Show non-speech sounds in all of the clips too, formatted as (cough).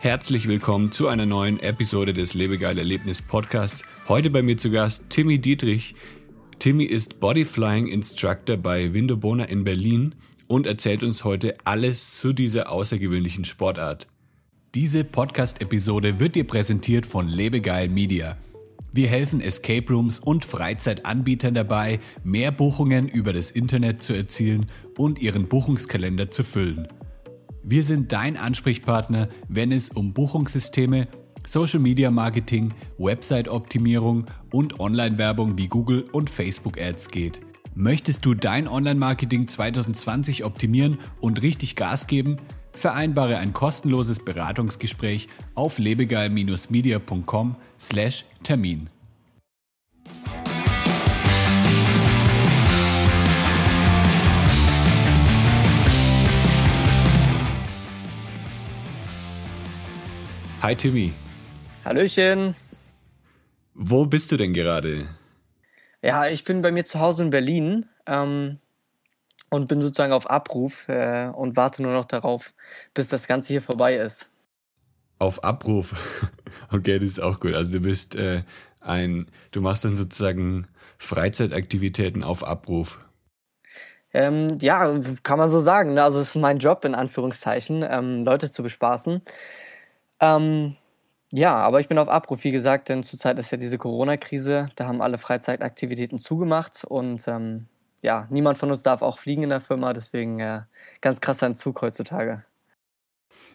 Herzlich willkommen zu einer neuen Episode des Lebegeil Erlebnis Podcasts. Heute bei mir zu Gast Timmy Dietrich. Timmy ist Bodyflying Instructor bei Windobona in Berlin und erzählt uns heute alles zu dieser außergewöhnlichen Sportart. Diese Podcast-Episode wird dir präsentiert von Lebegeil Media. Wir helfen Escape Rooms und Freizeitanbietern dabei, mehr Buchungen über das Internet zu erzielen und ihren Buchungskalender zu füllen. Wir sind dein Ansprechpartner, wenn es um Buchungssysteme, Social Media Marketing, Website-Optimierung und Online-Werbung wie Google und Facebook Ads geht. Möchtest du dein Online-Marketing 2020 optimieren und richtig Gas geben? Vereinbare ein kostenloses Beratungsgespräch auf lebegeil-media.com/termin. Hi Timmy. Hallöchen. Wo bist du denn gerade? Ja, ich bin bei mir zu Hause in Berlin ähm, und bin sozusagen auf Abruf äh, und warte nur noch darauf, bis das Ganze hier vorbei ist. Auf Abruf? (laughs) Okay, das ist auch gut. Also du bist äh, ein, du machst dann sozusagen Freizeitaktivitäten auf Abruf. Ähm, ja, kann man so sagen. Ne? Also es ist mein Job in Anführungszeichen, ähm, Leute zu bespaßen. Ähm, ja, aber ich bin auf Abruf, wie gesagt, denn zurzeit ist ja diese Corona-Krise. Da haben alle Freizeitaktivitäten zugemacht und ähm, ja, niemand von uns darf auch fliegen in der Firma, deswegen äh, ganz krasser Entzug heutzutage.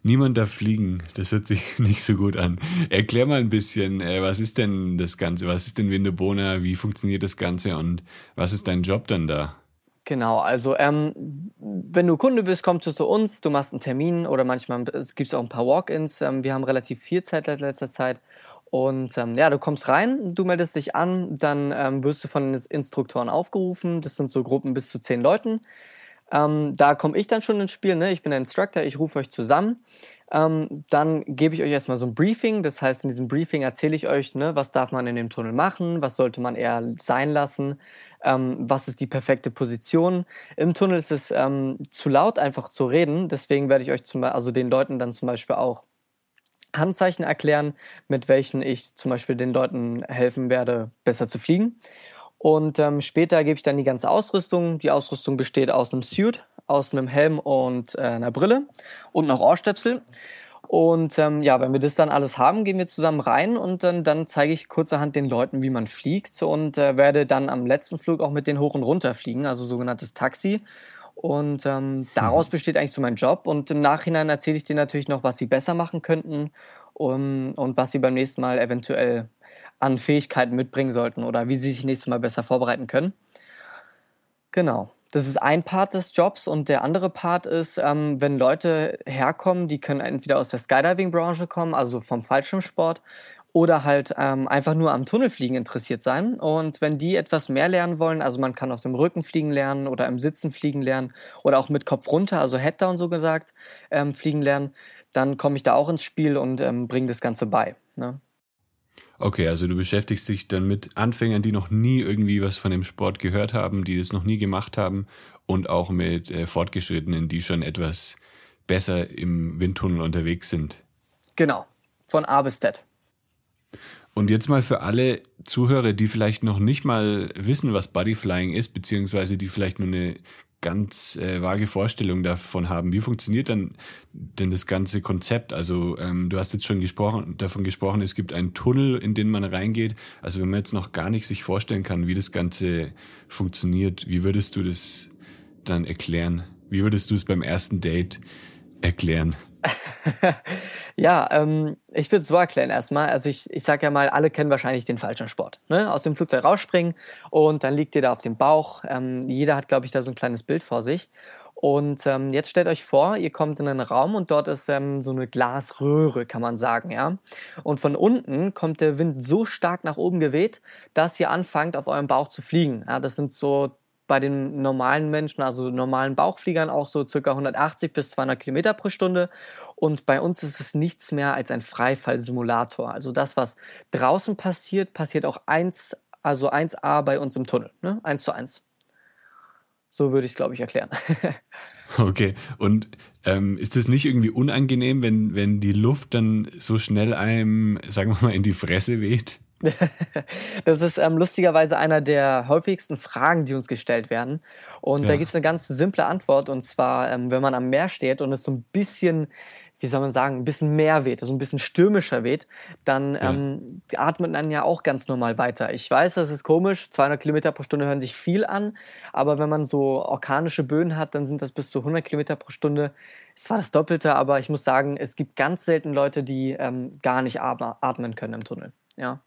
Niemand darf fliegen, das hört sich (laughs) nicht so gut an. Erklär mal ein bisschen, äh, was ist denn das Ganze? Was ist denn Windebona? Wie funktioniert das Ganze und was ist dein Job dann da? Genau, also ähm, wenn du Kunde bist, kommst du zu uns, du machst einen Termin oder manchmal gibt es auch ein paar Walk-ins. Ähm, wir haben relativ viel Zeit in letzter Zeit. Und ähm, ja, du kommst rein, du meldest dich an, dann ähm, wirst du von den Instruktoren aufgerufen. Das sind so Gruppen bis zu zehn Leuten. Ähm, da komme ich dann schon ins Spiel. Ne? Ich bin der Instructor, ich rufe euch zusammen. Ähm, dann gebe ich euch erstmal so ein Briefing. Das heißt, in diesem Briefing erzähle ich euch, ne, was darf man in dem Tunnel machen, was sollte man eher sein lassen, ähm, was ist die perfekte Position. Im Tunnel ist es ähm, zu laut, einfach zu reden. Deswegen werde ich euch zum also den Leuten dann zum Beispiel auch Handzeichen erklären, mit welchen ich zum Beispiel den Leuten helfen werde, besser zu fliegen. Und ähm, später gebe ich dann die ganze Ausrüstung. Die Ausrüstung besteht aus einem Suit, aus einem Helm und äh, einer Brille und noch Ohrstöpsel. Und ähm, ja, wenn wir das dann alles haben, gehen wir zusammen rein und dann, dann zeige ich kurzerhand den Leuten, wie man fliegt und äh, werde dann am letzten Flug auch mit denen hoch und runter fliegen, also sogenanntes Taxi. Und ähm, daraus mhm. besteht eigentlich so mein Job. Und im Nachhinein erzähle ich denen natürlich noch, was sie besser machen könnten um, und was sie beim nächsten Mal eventuell an Fähigkeiten mitbringen sollten oder wie sie sich nächstes Mal besser vorbereiten können. Genau. Das ist ein Part des Jobs und der andere Part ist, ähm, wenn Leute herkommen, die können entweder aus der Skydiving-Branche kommen, also vom Fallschirmsport, oder halt ähm, einfach nur am Tunnelfliegen interessiert sein. Und wenn die etwas mehr lernen wollen, also man kann auf dem Rücken fliegen lernen oder im Sitzen fliegen lernen oder auch mit Kopf runter, also Head-Down so gesagt, ähm, fliegen lernen, dann komme ich da auch ins Spiel und ähm, bringe das Ganze bei. Ne? Okay, also du beschäftigst dich dann mit Anfängern, die noch nie irgendwie was von dem Sport gehört haben, die das noch nie gemacht haben und auch mit äh, Fortgeschrittenen, die schon etwas besser im Windtunnel unterwegs sind. Genau, von A bis Z. Und jetzt mal für alle Zuhörer, die vielleicht noch nicht mal wissen, was Bodyflying ist, beziehungsweise die vielleicht nur eine ganz äh, vage Vorstellung davon haben. Wie funktioniert dann denn das ganze Konzept? Also ähm, du hast jetzt schon gesprochen, davon gesprochen, es gibt einen Tunnel, in den man reingeht. Also wenn man jetzt noch gar nicht sich vorstellen kann, wie das Ganze funktioniert, wie würdest du das dann erklären? Wie würdest du es beim ersten Date erklären? (laughs) ja, ähm, ich würde es so erklären erstmal. Also ich, ich sage ja mal, alle kennen wahrscheinlich den falschen Sport. Ne? Aus dem Flugzeug rausspringen und dann liegt ihr da auf dem Bauch. Ähm, jeder hat, glaube ich, da so ein kleines Bild vor sich. Und ähm, jetzt stellt euch vor, ihr kommt in einen Raum und dort ist ähm, so eine Glasröhre, kann man sagen, ja. Und von unten kommt der Wind so stark nach oben geweht, dass ihr anfangt, auf eurem Bauch zu fliegen. Ja, das sind so bei den normalen Menschen, also normalen Bauchfliegern, auch so circa 180 bis 200 Kilometer pro Stunde. Und bei uns ist es nichts mehr als ein Freifallsimulator. Also das, was draußen passiert, passiert auch 1, also 1a bei uns im Tunnel. Ne? 1 zu 1. So würde ich es, glaube ich, erklären. (laughs) okay. Und ähm, ist es nicht irgendwie unangenehm, wenn, wenn die Luft dann so schnell einem, sagen wir mal, in die Fresse weht? Das ist ähm, lustigerweise einer der häufigsten Fragen, die uns gestellt werden. Und ja. da gibt es eine ganz simple Antwort. Und zwar, ähm, wenn man am Meer steht und es so ein bisschen wie soll man sagen, ein bisschen mehr weht, also ein bisschen stürmischer weht, dann ja. ähm, atmet man ja auch ganz normal weiter. Ich weiß, das ist komisch, 200 Kilometer pro Stunde hören sich viel an, aber wenn man so orkanische Böen hat, dann sind das bis zu 100 Kilometer pro Stunde. Es war das Doppelte, aber ich muss sagen, es gibt ganz selten Leute, die ähm, gar nicht atmen können im Tunnel. Ja.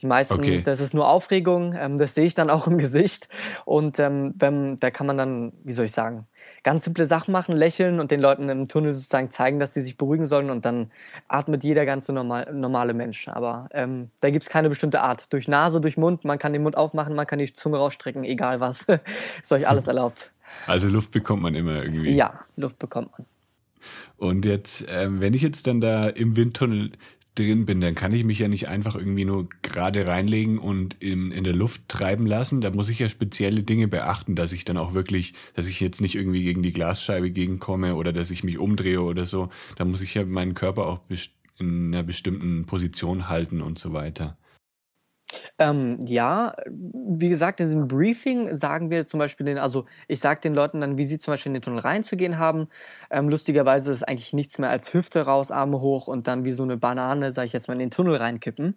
Die meisten, okay. das ist nur Aufregung, ähm, das sehe ich dann auch im Gesicht. Und ähm, wenn, da kann man dann, wie soll ich sagen, ganz simple Sachen machen, lächeln und den Leuten im Tunnel sozusagen zeigen, dass sie sich beruhigen sollen und dann atmet jeder ganz normal, normale Mensch. Aber ähm, da gibt es keine bestimmte Art. Durch Nase, durch Mund, man kann den Mund aufmachen, man kann die Zunge rausstrecken, egal was. (laughs) ist euch alles erlaubt. Also Luft bekommt man immer irgendwie. Ja, Luft bekommt man. Und jetzt, ähm, wenn ich jetzt dann da im Windtunnel drin bin, dann kann ich mich ja nicht einfach irgendwie nur gerade reinlegen und in, in der Luft treiben lassen. Da muss ich ja spezielle Dinge beachten, dass ich dann auch wirklich, dass ich jetzt nicht irgendwie gegen die Glasscheibe gegenkomme oder dass ich mich umdrehe oder so. Da muss ich ja meinen Körper auch in einer bestimmten Position halten und so weiter. Ähm, ja, wie gesagt, in diesem Briefing sagen wir zum Beispiel den, also ich sage den Leuten dann, wie sie zum Beispiel in den Tunnel reinzugehen haben. Ähm, lustigerweise ist eigentlich nichts mehr als Hüfte raus, Arme hoch und dann wie so eine Banane, sage ich jetzt mal, in den Tunnel reinkippen.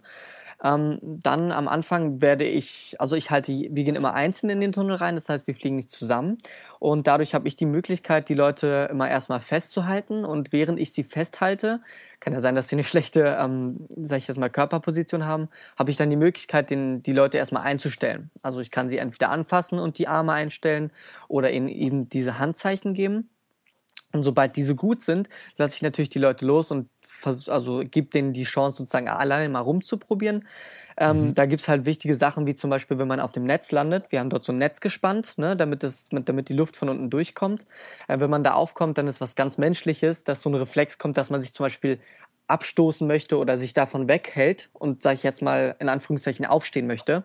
Ähm, dann am Anfang werde ich, also ich halte, wir gehen immer einzeln in den Tunnel rein, das heißt, wir fliegen nicht zusammen. Und dadurch habe ich die Möglichkeit, die Leute immer erstmal festzuhalten. Und während ich sie festhalte, kann ja sein, dass sie eine (laughs) schlechte, ähm, sag ich jetzt mal, Körperposition haben, habe ich dann die Möglichkeit, den, die Leute erstmal einzustellen. Also ich kann sie entweder anfassen und die Arme einstellen oder ihnen eben diese Handzeichen geben. Und sobald diese gut sind, lasse ich natürlich die Leute los und also gibt denen die Chance, sozusagen alleine mal rumzuprobieren. Ähm, mhm. Da gibt es halt wichtige Sachen, wie zum Beispiel, wenn man auf dem Netz landet. Wir haben dort so ein Netz gespannt, ne, damit, das, damit die Luft von unten durchkommt. Äh, wenn man da aufkommt, dann ist was ganz Menschliches, dass so ein Reflex kommt, dass man sich zum Beispiel abstoßen möchte oder sich davon weghält und, sage ich jetzt mal, in Anführungszeichen aufstehen möchte.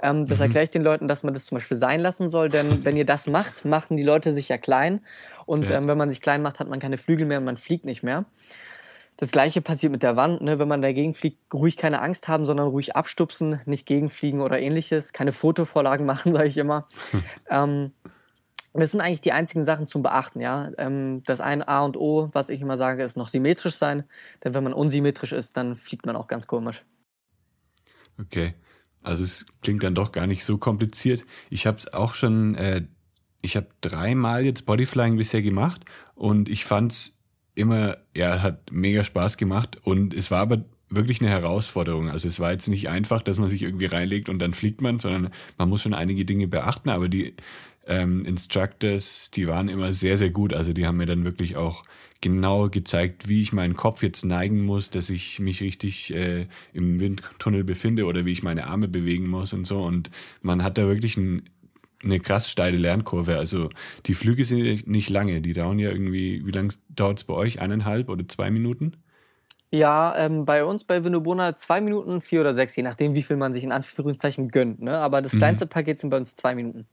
Ähm, das mhm. erkläre ich den Leuten, dass man das zum Beispiel sein lassen soll, denn (laughs) wenn ihr das macht, machen die Leute sich ja klein. Und ja. ähm, wenn man sich klein macht, hat man keine Flügel mehr und man fliegt nicht mehr. Das gleiche passiert mit der Wand, ne? wenn man dagegen fliegt, ruhig keine Angst haben, sondern ruhig abstupsen, nicht gegenfliegen oder ähnliches. Keine Fotovorlagen (laughs) machen, sage ich immer. Hm. (laughs) Ähm, das sind eigentlich die einzigen Sachen zum Beachten, ja. Ähm, das ein A und O, was ich immer sage, ist noch symmetrisch sein, denn wenn man unsymmetrisch ist, dann fliegt man auch ganz komisch. Okay, also es klingt dann doch gar nicht so kompliziert. Ich habe es auch schon, äh, ich habe dreimal jetzt Bodyflying bisher gemacht und ich fand es immer, ja, hat mega Spaß gemacht und es war aber wirklich eine Herausforderung. Also es war jetzt nicht einfach, dass man sich irgendwie reinlegt und dann fliegt man, sondern man muss schon einige Dinge beachten, aber die ähm, Instructors, die waren immer sehr, sehr gut. Also die haben mir dann wirklich auch genau gezeigt, wie ich meinen Kopf jetzt neigen muss, dass ich mich richtig äh, im Windtunnel befinde oder wie ich meine Arme bewegen muss und so. Und man hat da wirklich ein eine krass steile Lernkurve. Also die Flüge sind nicht lange, die dauern ja irgendwie, wie lange dauert es bei euch? Eineinhalb oder zwei Minuten? Ja, ähm, bei uns bei Winobona zwei Minuten, vier oder sechs, je nachdem, wie viel man sich in Anführungszeichen gönnt. Ne? Aber das mhm. kleinste mhm. Paket sind bei uns zwei Minuten.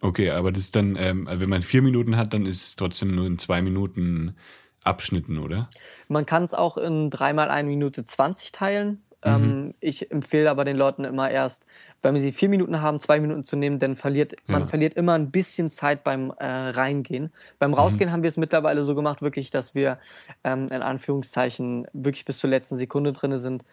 Okay, aber das ist dann, ähm, wenn man vier Minuten hat, dann ist es trotzdem nur in zwei Minuten Abschnitten, oder? Man kann es auch in dreimal eine Minute zwanzig teilen. Mhm. Ähm, ich empfehle aber den Leuten immer erst, wenn sie vier Minuten haben, zwei Minuten zu nehmen, dann verliert ja. man verliert immer ein bisschen Zeit beim äh, Reingehen. Beim mhm. Rausgehen mhm. haben wir es mittlerweile so gemacht, wirklich, dass wir ähm, in Anführungszeichen wirklich bis zur letzten Sekunde drin sind.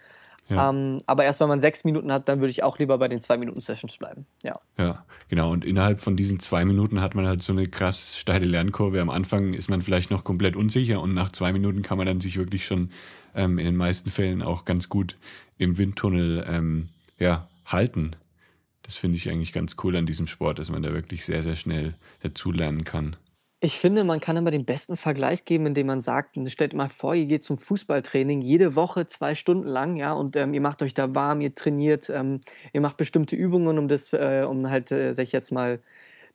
Ja. Ähm, aber erst wenn man sechs Minuten hat, dann würde ich auch lieber bei den zwei Minuten Sessions bleiben. Ja. Ja, genau. Und innerhalb von diesen zwei Minuten hat man halt so eine krass steile Lernkurve. Am Anfang ist man vielleicht noch komplett unsicher und nach zwei Minuten kann man dann sich wirklich schon ähm, in den meisten Fällen auch ganz gut im Windtunnel ähm, ja, halten. Das finde ich eigentlich ganz cool an diesem Sport, dass man da wirklich sehr, sehr schnell dazulernen kann. Ich finde, man kann immer den besten Vergleich geben, indem man sagt, stellt mal vor, ihr geht zum Fußballtraining jede Woche zwei Stunden lang, ja, und ähm, ihr macht euch da warm, ihr trainiert, ähm, ihr macht bestimmte Übungen, um das, äh, um halt, äh, sag ich jetzt mal,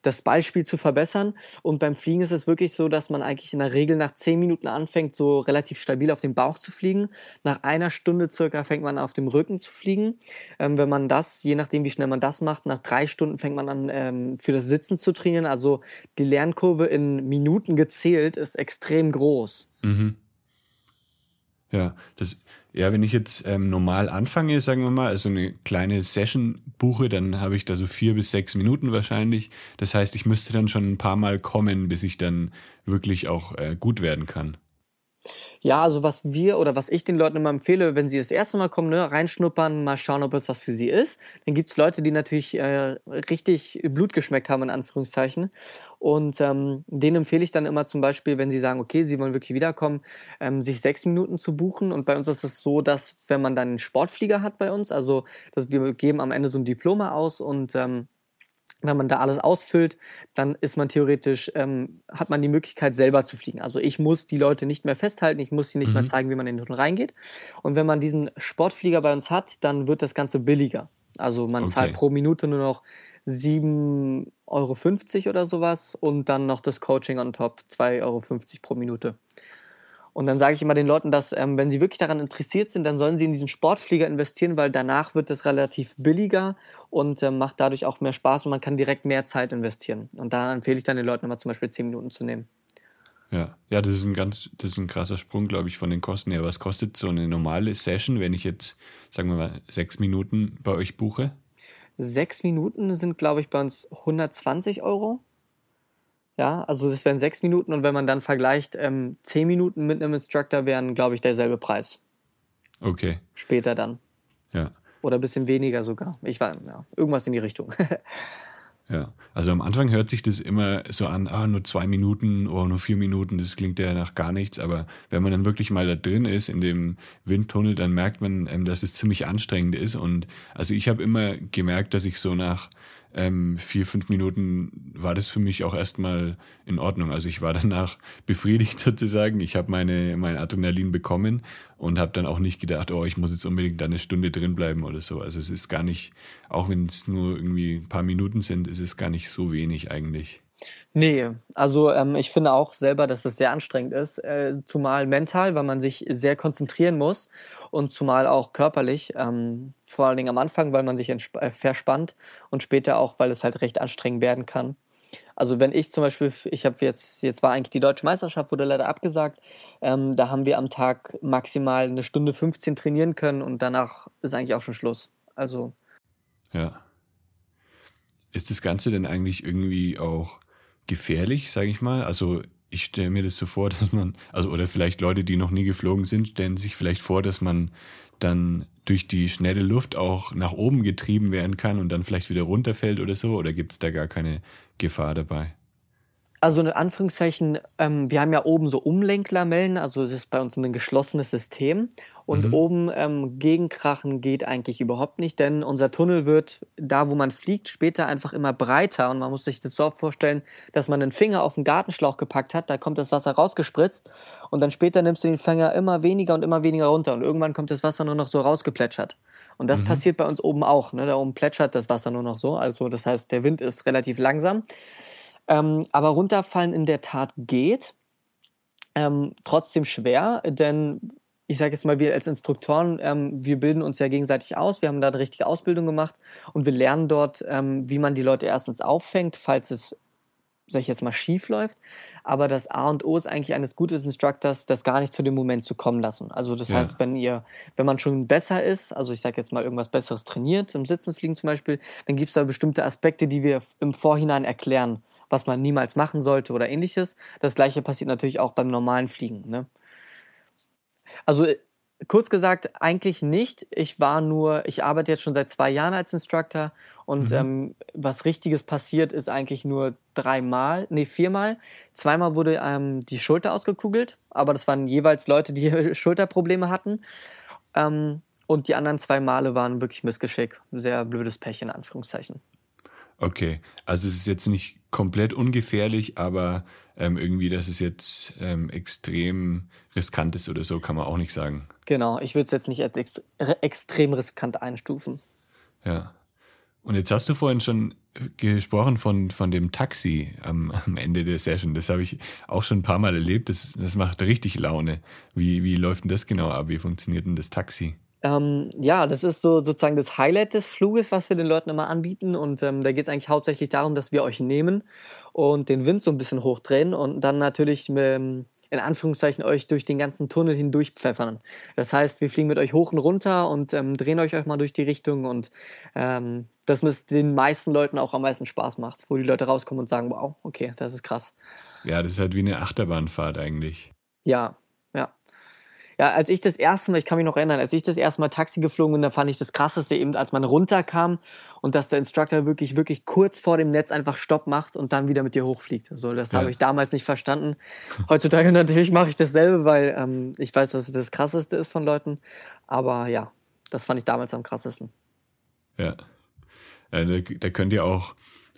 das Beispiel zu verbessern. Und beim Fliegen ist es wirklich so, dass man eigentlich in der Regel nach zehn Minuten anfängt, so relativ stabil auf dem Bauch zu fliegen. Nach einer Stunde circa fängt man auf dem Rücken zu fliegen. Ähm, wenn man das, je nachdem wie schnell man das macht, nach drei Stunden fängt man an, ähm, für das Sitzen zu trainieren. Also die Lernkurve in Minuten gezählt ist extrem groß. Mhm. Ja, das, ja, wenn ich jetzt ähm, normal anfange, sagen wir mal, also eine kleine Session buche, dann habe ich da so vier bis sechs Minuten wahrscheinlich. Das heißt, ich müsste dann schon ein paar Mal kommen, bis ich dann wirklich auch äh, gut werden kann. Ja, also was wir oder was ich den Leuten immer empfehle, wenn sie das erste Mal kommen, ne, reinschnuppern, mal schauen, ob es was für sie ist. Dann gibt es Leute, die natürlich äh, richtig Blut geschmeckt haben, in Anführungszeichen. Und ähm, denen empfehle ich dann immer zum Beispiel, wenn sie sagen, okay, sie wollen wirklich wiederkommen, ähm, sich sechs Minuten zu buchen. Und bei uns ist es so, dass wenn man dann einen Sportflieger hat bei uns, also dass wir geben am Ende so ein Diploma aus und ähm, wenn man da alles ausfüllt, dann ist man theoretisch, ähm, hat man die Möglichkeit selber zu fliegen. Also ich muss die Leute nicht mehr festhalten, ich muss sie nicht mhm. mehr zeigen, wie man in den Tunnel reingeht. Und wenn man diesen Sportflieger bei uns hat, dann wird das Ganze billiger. Also man okay. zahlt pro Minute nur noch 7,50 Euro oder sowas und dann noch das Coaching on top, 2,50 Euro pro Minute. Und dann sage ich immer den Leuten, dass ähm, wenn sie wirklich daran interessiert sind, dann sollen sie in diesen Sportflieger investieren, weil danach wird es relativ billiger und äh, macht dadurch auch mehr Spaß und man kann direkt mehr Zeit investieren. Und da empfehle ich dann den Leuten immer zum Beispiel 10 Minuten zu nehmen. Ja, ja, das ist ein ganz, das ist ein krasser Sprung, glaube ich, von den Kosten her. Was kostet so eine normale Session, wenn ich jetzt, sagen wir mal, sechs Minuten bei euch buche? Sechs Minuten sind, glaube ich, bei uns 120 Euro. Ja, also das wären sechs Minuten und wenn man dann vergleicht, ähm, zehn Minuten mit einem Instructor wären, glaube ich, derselbe Preis. Okay. Später dann. Ja. Oder ein bisschen weniger sogar. Ich war, ja, irgendwas in die Richtung. (laughs) ja, also am Anfang hört sich das immer so an, ah, nur zwei Minuten oder nur vier Minuten, das klingt ja nach gar nichts, aber wenn man dann wirklich mal da drin ist in dem Windtunnel, dann merkt man, ähm, dass es ziemlich anstrengend ist und also ich habe immer gemerkt, dass ich so nach ähm, vier, fünf Minuten war das für mich auch erstmal in Ordnung. Also ich war danach (laughs) befriedigt sozusagen. Ich habe meine mein Adrenalin bekommen und habe dann auch nicht gedacht, oh, ich muss jetzt unbedingt da eine Stunde drin bleiben oder so. Also es ist gar nicht, auch wenn es nur irgendwie ein paar Minuten sind, ist es gar nicht so wenig eigentlich. Nee, also ähm, ich finde auch selber, dass es sehr anstrengend ist, äh, zumal mental, weil man sich sehr konzentrieren muss und zumal auch körperlich, ähm, vor allen Dingen am Anfang, weil man sich äh, verspannt und später auch, weil es halt recht anstrengend werden kann. Also wenn ich zum Beispiel, ich habe jetzt, jetzt war eigentlich die deutsche Meisterschaft, wurde leider abgesagt, ähm, da haben wir am Tag maximal eine Stunde 15 trainieren können und danach ist eigentlich auch schon Schluss. Also. Ja. Ist das Ganze denn eigentlich irgendwie auch gefährlich, sage ich mal. Also ich stelle mir das so vor, (laughs) dass man, also oder vielleicht Leute, die noch nie geflogen sind, stellen sich vielleicht vor, dass man dann durch die schnelle Luft auch nach oben getrieben werden kann und dann vielleicht wieder runterfällt oder so? Oder gibt es da gar keine Gefahr dabei? Also in Anführungszeichen, ähm, wir haben ja oben so Umlenklamellen, also es ist bei uns ein geschlossenes System. Und mhm. oben ähm, gegenkrachen geht eigentlich überhaupt nicht, denn unser Tunnel wird da, wo man fliegt, später einfach immer breiter. Und man muss sich das so vorstellen, dass man einen Finger auf den Gartenschlauch gepackt hat, da kommt das Wasser rausgespritzt und dann später nimmst du den Finger immer weniger und immer weniger runter und irgendwann kommt das Wasser nur noch so rausgeplätschert. Und das mhm. passiert bei uns oben auch. Ne? Da oben plätschert das Wasser nur noch so. Also das heißt, der Wind ist relativ langsam. Ähm, aber runterfallen in der Tat geht. Ähm, trotzdem schwer, denn ich sage jetzt mal, wir als Instruktoren, ähm, wir bilden uns ja gegenseitig aus, wir haben da eine richtige Ausbildung gemacht und wir lernen dort, ähm, wie man die Leute erstens auffängt, falls es, sag ich jetzt mal, schief läuft. Aber das A und O ist eigentlich eines guten Instructors, das gar nicht zu dem Moment zu kommen lassen. Also das ja. heißt, wenn ihr, wenn man schon besser ist, also ich sage jetzt mal irgendwas Besseres trainiert, im Sitzenfliegen zum Beispiel, dann gibt es da bestimmte Aspekte, die wir im Vorhinein erklären was man niemals machen sollte oder ähnliches. Das gleiche passiert natürlich auch beim normalen Fliegen. Ne? Also äh, kurz gesagt, eigentlich nicht. Ich war nur, ich arbeite jetzt schon seit zwei Jahren als Instructor und mhm. ähm, was Richtiges passiert ist eigentlich nur dreimal, nee, viermal. Zweimal wurde ähm, die Schulter ausgekugelt, aber das waren jeweils Leute, die (laughs) Schulterprobleme hatten. Ähm, und die anderen zwei Male waren wirklich Missgeschick. Sehr blödes Pech in Anführungszeichen. Okay, also es ist jetzt nicht komplett ungefährlich, aber ähm, irgendwie, dass es jetzt ähm, extrem riskant ist oder so, kann man auch nicht sagen. Genau, ich würde es jetzt nicht als ex extrem riskant einstufen. Ja. Und jetzt hast du vorhin schon gesprochen von, von dem Taxi am, am Ende der Session. Das habe ich auch schon ein paar Mal erlebt. Das, das macht richtig Laune. Wie, wie läuft denn das genau ab? Wie funktioniert denn das Taxi? Ähm, ja, das ist so sozusagen das Highlight des Fluges, was wir den Leuten immer anbieten. Und ähm, da geht es eigentlich hauptsächlich darum, dass wir euch nehmen und den Wind so ein bisschen hochdrehen und dann natürlich mit, in Anführungszeichen euch durch den ganzen Tunnel hindurch pfeffern. Das heißt, wir fliegen mit euch hoch und runter und ähm, drehen euch euch mal durch die Richtung und ähm, das was den meisten Leuten auch am meisten Spaß macht, wo die Leute rauskommen und sagen, wow, okay, das ist krass. Ja, das ist halt wie eine Achterbahnfahrt eigentlich. Ja, ja, als ich das erste Mal, ich kann mich noch erinnern, als ich das erste Mal Taxi geflogen bin, da fand ich das krasseste eben, als man runterkam und dass der Instructor wirklich, wirklich kurz vor dem Netz einfach Stopp macht und dann wieder mit dir hochfliegt. So, das ja. habe ich damals nicht verstanden. Heutzutage (laughs) natürlich mache ich dasselbe, weil ähm, ich weiß, dass es das krasseste ist von Leuten. Aber ja, das fand ich damals am krassesten. Ja. ja da, da könnt ihr auch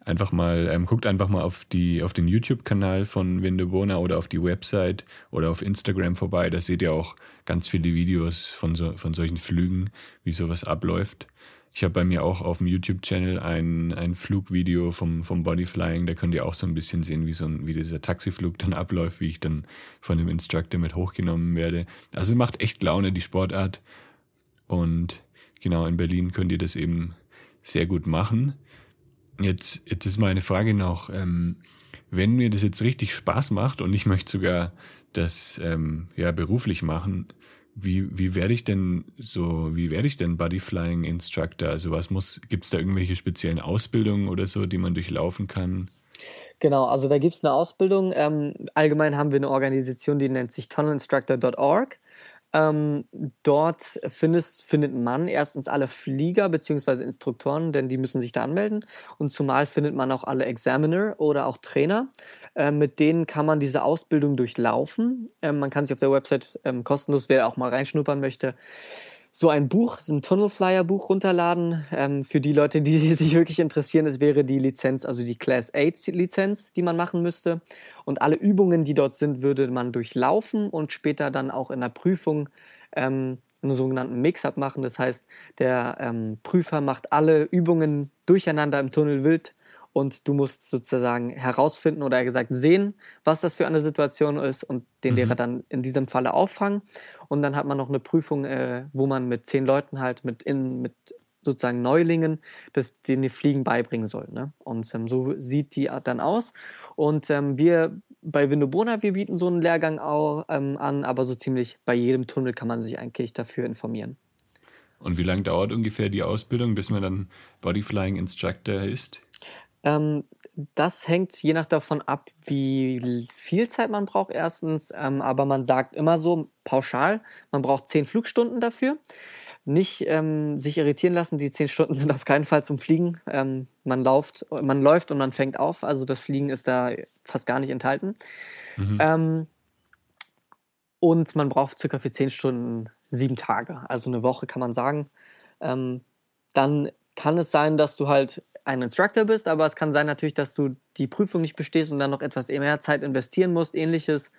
einfach mal, ähm, guckt einfach mal auf die, auf den YouTube-Kanal von Windeborna oder auf die Website oder auf Instagram vorbei. Da seht ihr auch ganz viele Videos von so, von solchen Flügen, wie sowas abläuft. Ich habe bei mir auch auf dem YouTube-Channel ein, ein Flugvideo vom, vom Bodyflying. Da könnt ihr auch so ein bisschen sehen, wie so ein, wie dieser Taxiflug dann abläuft, wie ich dann von dem Instructor mit hochgenommen werde. Also es macht echt Laune, die Sportart. Und genau in Berlin könnt ihr das eben sehr gut machen. Jetzt, jetzt ist meine Frage noch, ähm, wenn mir das jetzt richtig Spaß macht und ich möchte sogar das ähm, ja beruflich machen, wie, wie werde ich denn so, wie werde ich denn Bodyflying Instructor? Also was muss, gibt es da irgendwelche speziellen Ausbildungen oder so, die man durchlaufen kann? Genau, also da gibt es eine Ausbildung. Ähm, allgemein haben wir eine Organisation, die nennt sich tunnelinstructor.org. Ähm, dort findest, findet man erstens alle Flieger bzw. Instruktoren, denn die müssen sich da anmelden. Und zumal findet man auch alle Examiner oder auch Trainer. Äh, mit denen kann man diese Ausbildung durchlaufen. Ähm, man kann sich auf der Website ähm, kostenlos, wer auch mal reinschnuppern möchte, so ein Buch, so ein Tunnelflyer-Buch runterladen. Ähm, für die Leute, die (laughs) sich wirklich interessieren, es wäre die Lizenz, also die Class 8-Lizenz, die man machen müsste. Und alle Übungen, die dort sind, würde man durchlaufen und später dann auch in der Prüfung ähm, einen sogenannten Mix-up machen. Das heißt, der ähm, Prüfer macht alle Übungen durcheinander im Tunnel wild und du musst sozusagen herausfinden oder gesagt sehen, was das für eine Situation ist und den mhm. Lehrer dann in diesem Falle auffangen. Und dann hat man noch eine Prüfung, äh, wo man mit zehn Leuten halt mit, in, mit sozusagen Neulingen das, denen die Fliegen beibringen soll. Ne? Und ähm, so sieht die dann aus. Und ähm, wir bei Windobona, wir bieten so einen Lehrgang auch ähm, an, aber so ziemlich bei jedem Tunnel kann man sich eigentlich dafür informieren. Und wie lange dauert ungefähr die Ausbildung, bis man dann Bodyflying Instructor ist? Ähm, das hängt je nach davon ab, wie viel Zeit man braucht, erstens. Ähm, aber man sagt immer so pauschal, man braucht zehn Flugstunden dafür. Nicht ähm, sich irritieren lassen, die zehn Stunden (laughs) sind auf keinen Fall zum Fliegen. Ähm, man, lauft, man läuft und man fängt auf, also das Fliegen ist da fast gar nicht enthalten. Mhm. Ähm, und man braucht circa für zehn Stunden sieben Tage, also eine Woche kann man sagen. Ähm, dann kann es sein, dass du halt ein Instructor bist, aber es kann sein natürlich, dass du die Prüfung nicht bestehst und dann noch etwas mehr Zeit investieren musst, ähnliches.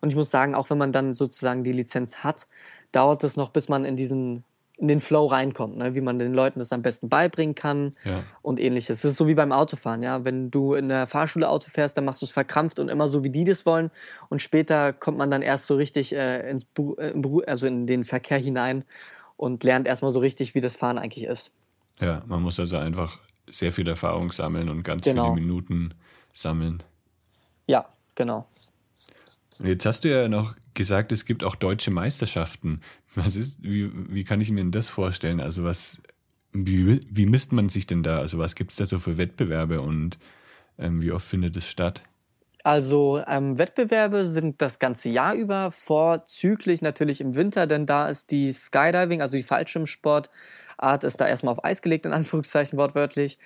Und ich muss sagen, auch wenn man dann sozusagen die Lizenz hat, dauert es noch, bis man in diesen in den Flow reinkommt, ne? wie man den Leuten das am besten beibringen kann ja. und ähnliches. Es ist so wie beim Autofahren, ja. Wenn du in der Fahrschule Auto fährst, dann machst du es verkrampft und immer so, wie die das wollen. Und später kommt man dann erst so richtig äh, ins Bu äh, also in den Verkehr hinein und lernt erstmal so richtig, wie das Fahren eigentlich ist. Ja, man muss also einfach sehr viel Erfahrung sammeln und ganz genau. viele Minuten sammeln. Ja, genau. Und jetzt hast du ja noch gesagt, es gibt auch deutsche Meisterschaften. Was ist, wie, wie kann ich mir denn das vorstellen? Also was, wie, wie misst man sich denn da? Also was gibt es da so für Wettbewerbe und ähm, wie oft findet es statt? Also ähm, Wettbewerbe sind das ganze Jahr über, vorzüglich natürlich im Winter, denn da ist die Skydiving, also die Fallschirmsport, Art ist da erstmal auf Eis gelegt, in Anführungszeichen wortwörtlich.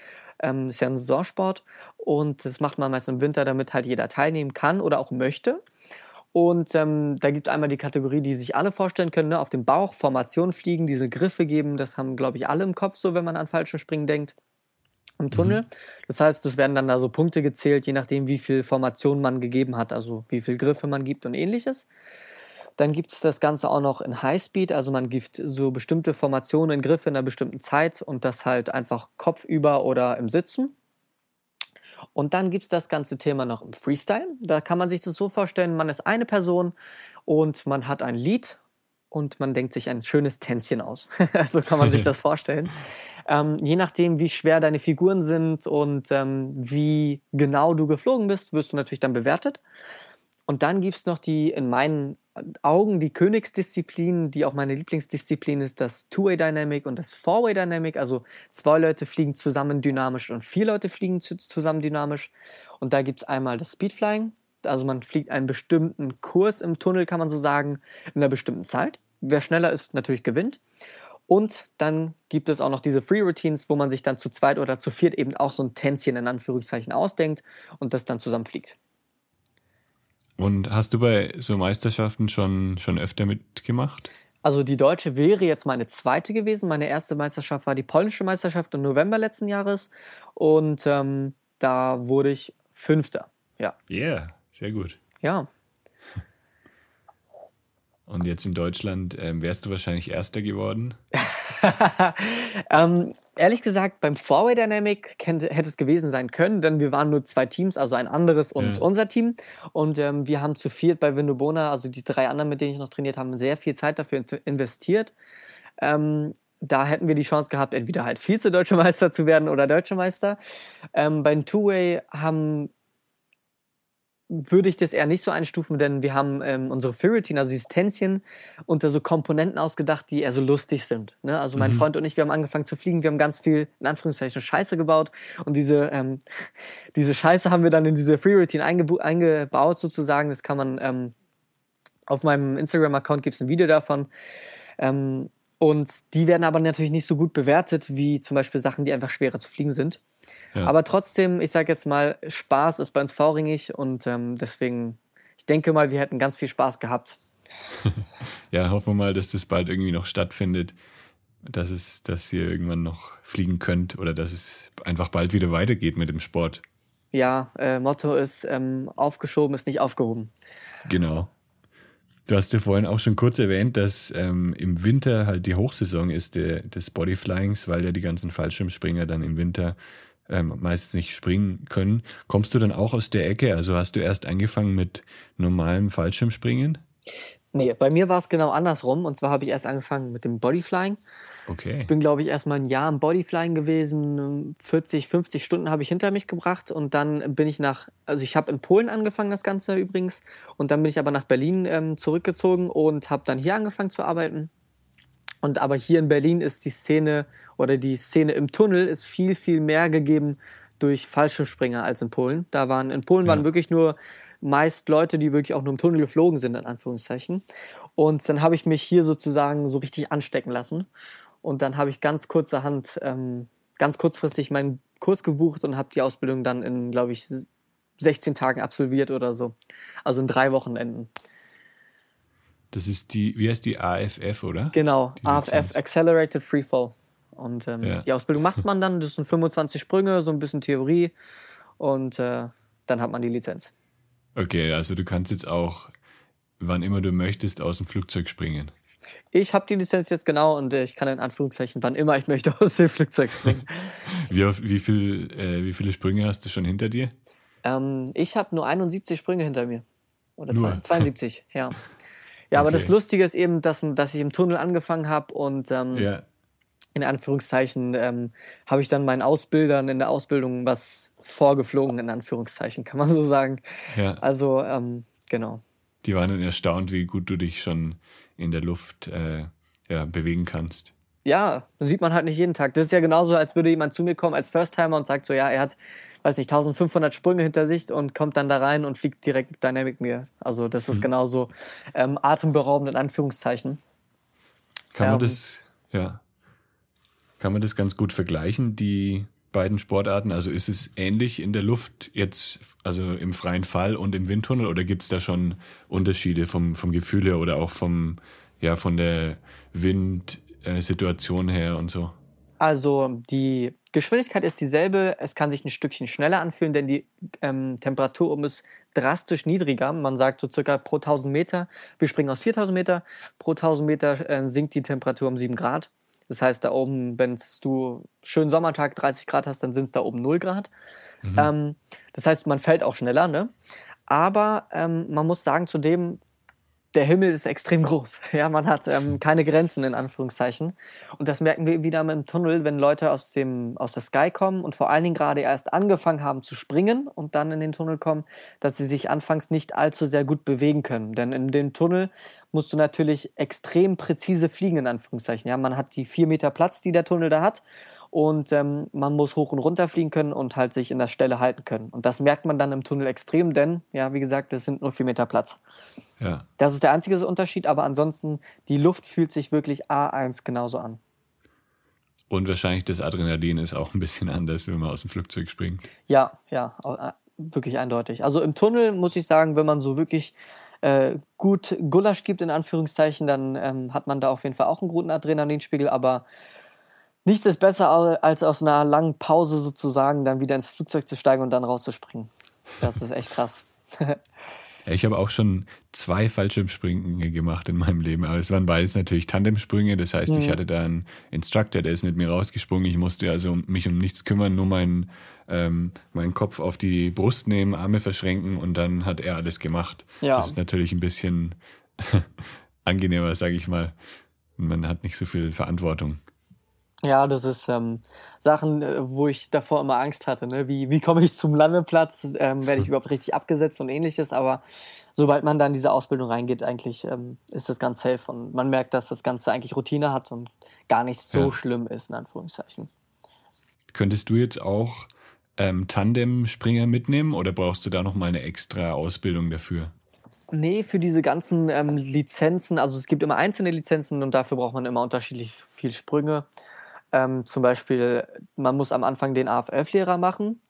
Ähm, ist ja ein Saisonsport und das macht man meist im Winter, damit halt jeder teilnehmen kann oder auch möchte. Und ähm, da gibt es einmal die Kategorie, die sich alle vorstellen können, ne? auf dem Bauch, Formation fliegen, diese Griffe geben, das haben, glaube ich, alle im Kopf, so wenn man an Fallschirmspringen denkt. im Tunnel. Mhm. Das heißt, es werden dann da so Punkte gezählt, je nachdem, wie viel Formation man gegeben hat, also wie viel Griffe man gibt und ähnliches. Dann gibt es das Ganze auch noch in Highspeed, also man gibt so bestimmte Formationen in Griffe in einer bestimmten Zeit und das halt einfach kopfüber oder im Sitzen. Und dann gibt es das ganze Thema noch im Freestyle. Da kann man sich das so vorstellen, man ist eine Person und man hat ein Lied und man denkt sich ein schönes Tänzchen aus. (laughs) so kann man sich (laughs) das vorstellen. Ähm, je nachdem, wie schwer deine Figuren sind und ähm, wie genau du geflogen bist, wirst du natürlich dann bewertet. Und dann gibt es noch die in meinen Augen die Königsdisziplin, die auch meine Lieblingsdisziplin ist, das Two-Way Dynamic und das Four-Way Dynamic. Also zwei Leute fliegen zusammen dynamisch und vier Leute fliegen zusammen dynamisch. Und da gibt es einmal das Speedflying. Also man fliegt einen bestimmten Kurs im Tunnel, kann man so sagen, in einer bestimmten Zeit. Wer schneller ist, natürlich gewinnt. Und dann gibt es auch noch diese Free Routines, wo man sich dann zu zweit oder zu viert eben auch so ein Tänzchen in Anführungszeichen ausdenkt und das dann zusammenfliegt. Und hast du bei so Meisterschaften schon, schon öfter mitgemacht? Also die deutsche wäre jetzt meine zweite gewesen. Meine erste Meisterschaft war die polnische Meisterschaft im November letzten Jahres. Und ähm, da wurde ich Fünfter. Ja. Yeah, sehr gut. Ja. (laughs) Und jetzt in Deutschland ähm, wärst du wahrscheinlich Erster geworden? (laughs) ähm, ehrlich gesagt, beim Four-Way Dynamic hätte es gewesen sein können, denn wir waren nur zwei Teams, also ein anderes und ja. unser Team. Und ähm, wir haben zu viert bei Windobona, also die drei anderen, mit denen ich noch trainiert habe, sehr viel Zeit dafür investiert. Ähm, da hätten wir die Chance gehabt, entweder halt Vize-Deutscher Meister zu werden oder Deutscher Meister. Ähm, beim Two-Way haben würde ich das eher nicht so einstufen, denn wir haben ähm, unsere Firitin, also dieses Tänzchen, unter so Komponenten ausgedacht, die eher so lustig sind. Ne? Also mein mhm. Freund und ich, wir haben angefangen zu fliegen, wir haben ganz viel, in Anführungszeichen, Scheiße gebaut und diese, ähm, (laughs) diese Scheiße haben wir dann in diese Free-Routine eingebaut sozusagen. Das kann man, ähm, auf meinem Instagram-Account gibt es ein Video davon. Ähm, und die werden aber natürlich nicht so gut bewertet wie zum Beispiel Sachen, die einfach schwerer zu fliegen sind. Ja. Aber trotzdem, ich sage jetzt mal, Spaß ist bei uns V-ringig und ähm, deswegen, ich denke mal, wir hätten ganz viel Spaß gehabt. (laughs) ja, hoffen wir mal, dass das bald irgendwie noch stattfindet, dass es, dass ihr irgendwann noch fliegen könnt oder dass es einfach bald wieder weitergeht mit dem Sport. Ja, äh, Motto ist, ähm, aufgeschoben ist nicht aufgehoben. Genau. Du hast ja vorhin auch schon kurz erwähnt, dass ähm, im Winter halt die Hochsaison ist der, des Bodyflyings, weil ja die ganzen Fallschirmspringer dann im Winter ähm, meistens nicht springen können. Kommst du dann auch aus der Ecke? Also hast du erst angefangen mit normalem Fallschirmspringen? Nee, bei mir war es genau andersrum. Und zwar habe ich erst angefangen mit dem Bodyflying. Okay. Ich bin, glaube ich, erst mal ein Jahr im Bodyflying gewesen. 40, 50 Stunden habe ich hinter mich gebracht. Und dann bin ich nach, also ich habe in Polen angefangen, das Ganze übrigens. Und dann bin ich aber nach Berlin ähm, zurückgezogen und habe dann hier angefangen zu arbeiten. Und aber hier in Berlin ist die Szene oder die Szene im Tunnel ist viel, viel mehr gegeben durch Fallschirmspringer als in Polen. Da waren, in Polen ja. waren wirklich nur meist Leute, die wirklich auch nur im Tunnel geflogen sind, in Anführungszeichen. Und dann habe ich mich hier sozusagen so richtig anstecken lassen. Und dann habe ich ganz kurzerhand, ähm, ganz kurzfristig meinen Kurs gebucht und habe die Ausbildung dann in, glaube ich, 16 Tagen absolviert oder so. Also in drei Wochenenden. Das ist die, wie heißt die AFF, oder? Genau, die AFF, Lizenz. Accelerated Freefall. Und ähm, ja. die Ausbildung macht man dann, das sind 25 Sprünge, so ein bisschen Theorie und äh, dann hat man die Lizenz. Okay, also du kannst jetzt auch, wann immer du möchtest, aus dem Flugzeug springen. Ich habe die Lizenz jetzt genau und äh, ich kann in Anführungszeichen, wann immer ich möchte, (laughs) aus dem Flugzeug springen. (laughs) wie, wie, viel, äh, wie viele Sprünge hast du schon hinter dir? Ähm, ich habe nur 71 Sprünge hinter mir. Oder nur? 72, ja. (laughs) Ja, aber das Lustige ist eben, dass, dass ich im Tunnel angefangen habe und ähm, ja. in Anführungszeichen ähm, habe ich dann meinen Ausbildern in der Ausbildung was vorgeflogen, in Anführungszeichen, kann man so sagen. Ja. Also, ähm, genau. Die waren dann erstaunt, wie gut du dich schon in der Luft äh, ja, bewegen kannst. Ja, das sieht man halt nicht jeden Tag. Das ist ja genauso, als würde jemand zu mir kommen als First-Timer und sagt so, ja, er hat weiß nicht, 1500 Sprünge hinter sich und kommt dann da rein und fliegt direkt mit Dynamic mir. Also das ist mhm. genauso ähm, atemberaubend in Anführungszeichen. Kann man ähm, das, ja, kann man das ganz gut vergleichen, die beiden Sportarten? Also ist es ähnlich in der Luft jetzt, also im freien Fall und im Windtunnel oder gibt es da schon Unterschiede vom, vom Gefühl her oder auch vom, ja, von der Windsituation her und so? Also die Geschwindigkeit ist dieselbe, es kann sich ein Stückchen schneller anfühlen, denn die ähm, Temperatur oben ist drastisch niedriger. Man sagt so circa pro 1000 Meter, wir springen aus 4000 Meter, pro 1000 Meter äh, sinkt die Temperatur um 7 Grad. Das heißt, da oben, wenn du schönen Sommertag 30 Grad hast, dann sind es da oben 0 Grad. Mhm. Ähm, das heißt, man fällt auch schneller. Ne? Aber ähm, man muss sagen, zudem der Himmel ist extrem groß. (laughs) Ja, man hat ähm, keine Grenzen in Anführungszeichen. Und das merken wir wieder im Tunnel, wenn Leute aus, dem, aus der Sky kommen und vor allen Dingen gerade erst angefangen haben zu springen und dann in den Tunnel kommen, dass sie sich anfangs nicht allzu sehr gut bewegen können. Denn in dem Tunnel musst du natürlich extrem präzise fliegen, in Anführungszeichen. Ja, man hat die vier Meter Platz, die der Tunnel da hat und ähm, man muss hoch und runter fliegen können und halt sich in der Stelle halten können. Und das merkt man dann im Tunnel extrem, denn, ja, wie gesagt, es sind nur vier Meter Platz. Ja. Das ist der einzige Unterschied, aber ansonsten, die Luft fühlt sich wirklich A1 genauso an. Und wahrscheinlich das Adrenalin ist auch ein bisschen anders, wenn man aus dem Flugzeug springt. Ja, ja, äh, wirklich eindeutig. Also im Tunnel muss ich sagen, wenn man so wirklich äh, gut Gulasch gibt, in Anführungszeichen, dann ähm, hat man da auf jeden Fall auch einen guten Adrenalinspiegel, aber nichts ist besser, als aus einer langen Pause sozusagen dann wieder ins Flugzeug zu steigen und dann rauszuspringen. Das ist echt krass. (laughs) Ich habe auch schon zwei Fallschirmsprünge gemacht in meinem Leben, aber es waren beides natürlich Tandemsprünge. Das heißt, mhm. ich hatte da einen Instructor, der ist mit mir rausgesprungen. Ich musste also mich um nichts kümmern, nur meinen, ähm, meinen Kopf auf die Brust nehmen, Arme verschränken und dann hat er alles gemacht. Ja. Das ist natürlich ein bisschen (laughs) angenehmer, sage ich mal. Man hat nicht so viel Verantwortung. Ja, das ist ähm, Sachen, äh, wo ich davor immer Angst hatte. Ne? Wie, wie komme ich zum Landeplatz? Ähm, werde ich (laughs) überhaupt richtig abgesetzt und ähnliches? Aber sobald man dann in diese Ausbildung reingeht, eigentlich ähm, ist das ganz safe und man merkt, dass das Ganze eigentlich Routine hat und gar nicht so ja. schlimm ist, in Anführungszeichen. Könntest du jetzt auch ähm, Tandem-Springer mitnehmen oder brauchst du da nochmal eine extra Ausbildung dafür? Nee, für diese ganzen ähm, Lizenzen, also es gibt immer einzelne Lizenzen und dafür braucht man immer unterschiedlich viel Sprünge. Ähm, zum Beispiel, man muss am Anfang den AFF-Lehrer machen,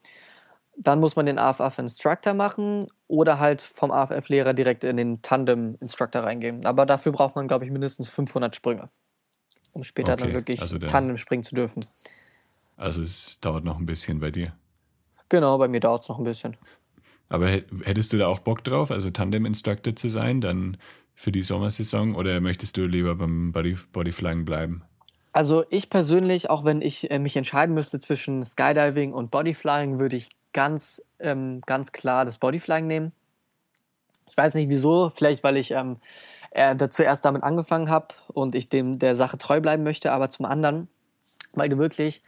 dann muss man den AFF-Instructor machen oder halt vom AFF-Lehrer direkt in den Tandem-Instructor reingehen. Aber dafür braucht man, glaube ich, mindestens 500 Sprünge, um später okay, dann wirklich also Tandem springen zu dürfen. Also es dauert noch ein bisschen bei dir. Genau, bei mir dauert es noch ein bisschen. Aber hättest du da auch Bock drauf, also Tandem-Instructor zu sein, dann für die Sommersaison, oder möchtest du lieber beim Body, Bodyflying bleiben? Also ich persönlich, auch wenn ich äh, mich entscheiden müsste zwischen Skydiving und Bodyflying, würde ich ganz, ähm, ganz klar das Bodyflying nehmen. Ich weiß nicht wieso, vielleicht weil ich ähm, äh, zuerst damit angefangen habe und ich dem der Sache treu bleiben möchte, aber zum anderen, weil du wirklich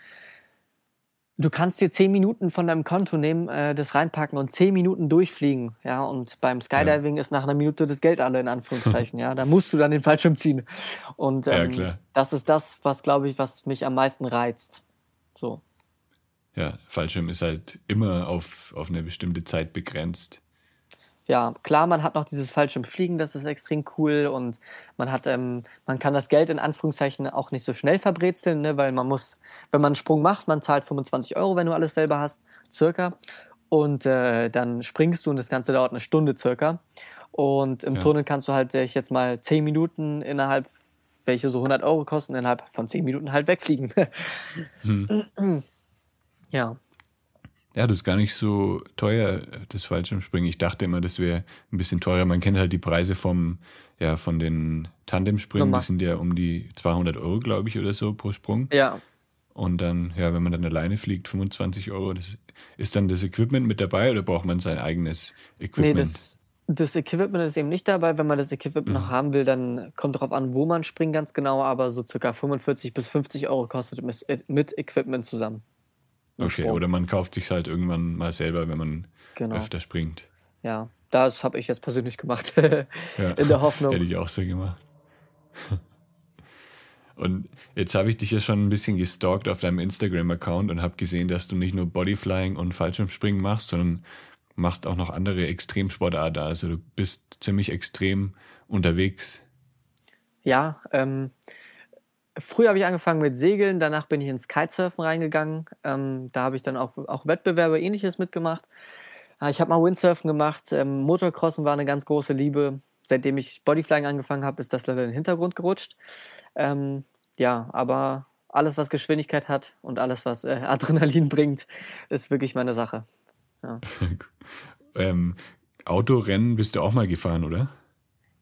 du kannst dir zehn Minuten von deinem Konto nehmen, äh, das reinpacken und zehn Minuten durchfliegen. Ja, und beim Skydiving ja. ist nach einer Minute das Geld alle, in Anführungszeichen. (laughs) ja, da musst du dann den Fallschirm ziehen. Und ähm, ja, das ist das, was, glaube ich, was mich am meisten reizt. So. Ja, Fallschirm ist halt immer auf, auf eine bestimmte Zeit begrenzt ja, klar, man hat noch dieses Fallschirmfliegen, das ist extrem cool und man hat, ähm, man kann das Geld in Anführungszeichen auch nicht so schnell verbrezeln, ne, weil man muss, wenn man einen Sprung macht, man zahlt 25 Euro, wenn du alles selber hast, circa. Und äh, dann springst du und das Ganze dauert eine Stunde circa. Und im ja. Tunnel kannst du halt, ich jetzt mal 10 Minuten innerhalb, welche so 100 Euro kosten, innerhalb von 10 Minuten halt wegfliegen. hm. (clears throat) Ja. Ja, das ist gar nicht so teuer, das Fallschirmspringen. Ich dachte immer, das wäre ein bisschen teurer. Man kennt halt die Preise vom, ja, von den Tandemspringen. Die sind ja um die 200 Euro, glaube ich, oder so pro Sprung. Ja. Und dann, ja, wenn man dann alleine fliegt, 25 Euro. Das, ist dann das Equipment mit dabei oder braucht man sein eigenes Equipment? Nee, das, das Equipment ist eben nicht dabei. Wenn man das Equipment mhm. noch haben will, dann kommt darauf an, wo man springt, ganz genau. Aber so circa 45 bis 50 Euro kostet mit Equipment zusammen. Okay, Sprung. oder man kauft sich halt irgendwann mal selber, wenn man genau. öfter springt. Ja, das habe ich jetzt persönlich gemacht. (laughs) ja. In der Hoffnung. Hätte ich auch so gemacht. (laughs) Und jetzt habe ich dich ja schon ein bisschen gestalkt auf deinem Instagram-Account und habe gesehen, dass du nicht nur Bodyflying und Fallschirmspringen machst, sondern machst auch noch andere Extremsportarten. Also du bist ziemlich extrem unterwegs. Ja, ähm, Früher habe ich angefangen mit Segeln, danach bin ich ins Kitesurfen reingegangen. Ähm, da habe ich dann auch, auch Wettbewerbe ähnliches mitgemacht. Ah, ich habe mal Windsurfen gemacht. Ähm, Motocrossen war eine ganz große Liebe. Seitdem ich Bodyflying angefangen habe, ist das leider in den Hintergrund gerutscht. Ähm, ja, aber alles, was Geschwindigkeit hat und alles, was äh, (laughs) Adrenalin bringt, ist wirklich meine Sache. Ja. (laughs) ähm, Autorennen bist du auch mal gefahren, oder?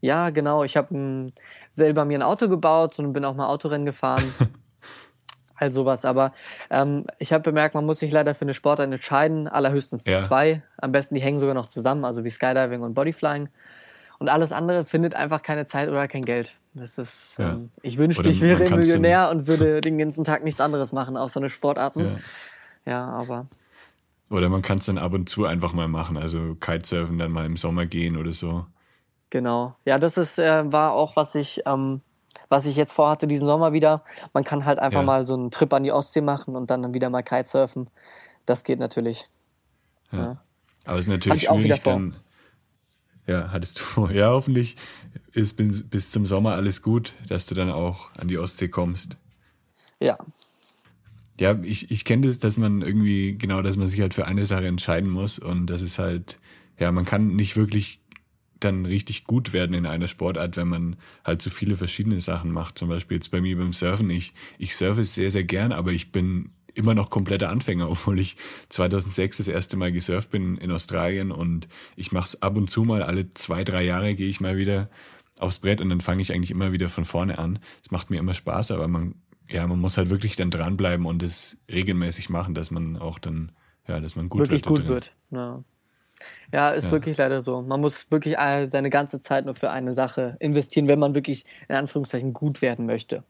Ja, genau. Ich habe hm, selber mir ein Auto gebaut und bin auch mal Autorennen gefahren. (laughs) all sowas. Aber ähm, ich habe bemerkt, man muss sich leider für eine Sportart entscheiden. Allerhöchstens ja. zwei. Am besten die hängen sogar noch zusammen, also wie Skydiving und Bodyflying. Und alles andere findet einfach keine Zeit oder kein Geld. Das ist, ja. ähm, ich wünschte, ich wäre Millionär und würde den ganzen Tag nichts anderes machen, außer eine Sportarten. Ja, ja aber. Oder man kann es dann ab und zu einfach mal machen, also Kitesurfen dann mal im Sommer gehen oder so. Genau. Ja, das ist, äh, war auch, was ich, ähm, was ich jetzt vorhatte diesen Sommer wieder. Man kann halt einfach ja. mal so einen Trip an die Ostsee machen und dann wieder mal Kitesurfen. Das geht natürlich. Ja. ja. Aber es ist natürlich schwierig dann. Ja, hattest du vor. (laughs) Ja, hoffentlich ist bis, bis zum Sommer alles gut, dass du dann auch an die Ostsee kommst. Ja. Ja, ich, ich kenne das, dass man irgendwie, genau, dass man sich halt für eine Sache entscheiden muss und das ist halt, ja, man kann nicht wirklich dann richtig gut werden in einer Sportart, wenn man halt so viele verschiedene Sachen macht. Zum Beispiel jetzt bei mir beim Surfen. Ich, ich surfe sehr, sehr gern, aber ich bin immer noch kompletter Anfänger, (laughs) obwohl ich 2006 das erste Mal gesurft bin in Australien und ich mache es ab und zu mal, alle zwei, drei Jahre gehe ich mal wieder aufs Brett und dann fange ich eigentlich immer wieder von vorne an. Es macht mir immer Spaß, aber man, ja, man muss halt wirklich dann dranbleiben und es regelmäßig machen, dass man auch dann, ja, dass man gut wirklich wird. Wirklich gut wird. Ja. Ja, ist ja. wirklich leider so. Man muss wirklich seine ganze Zeit nur für eine Sache investieren, wenn man wirklich in Anführungszeichen gut werden möchte.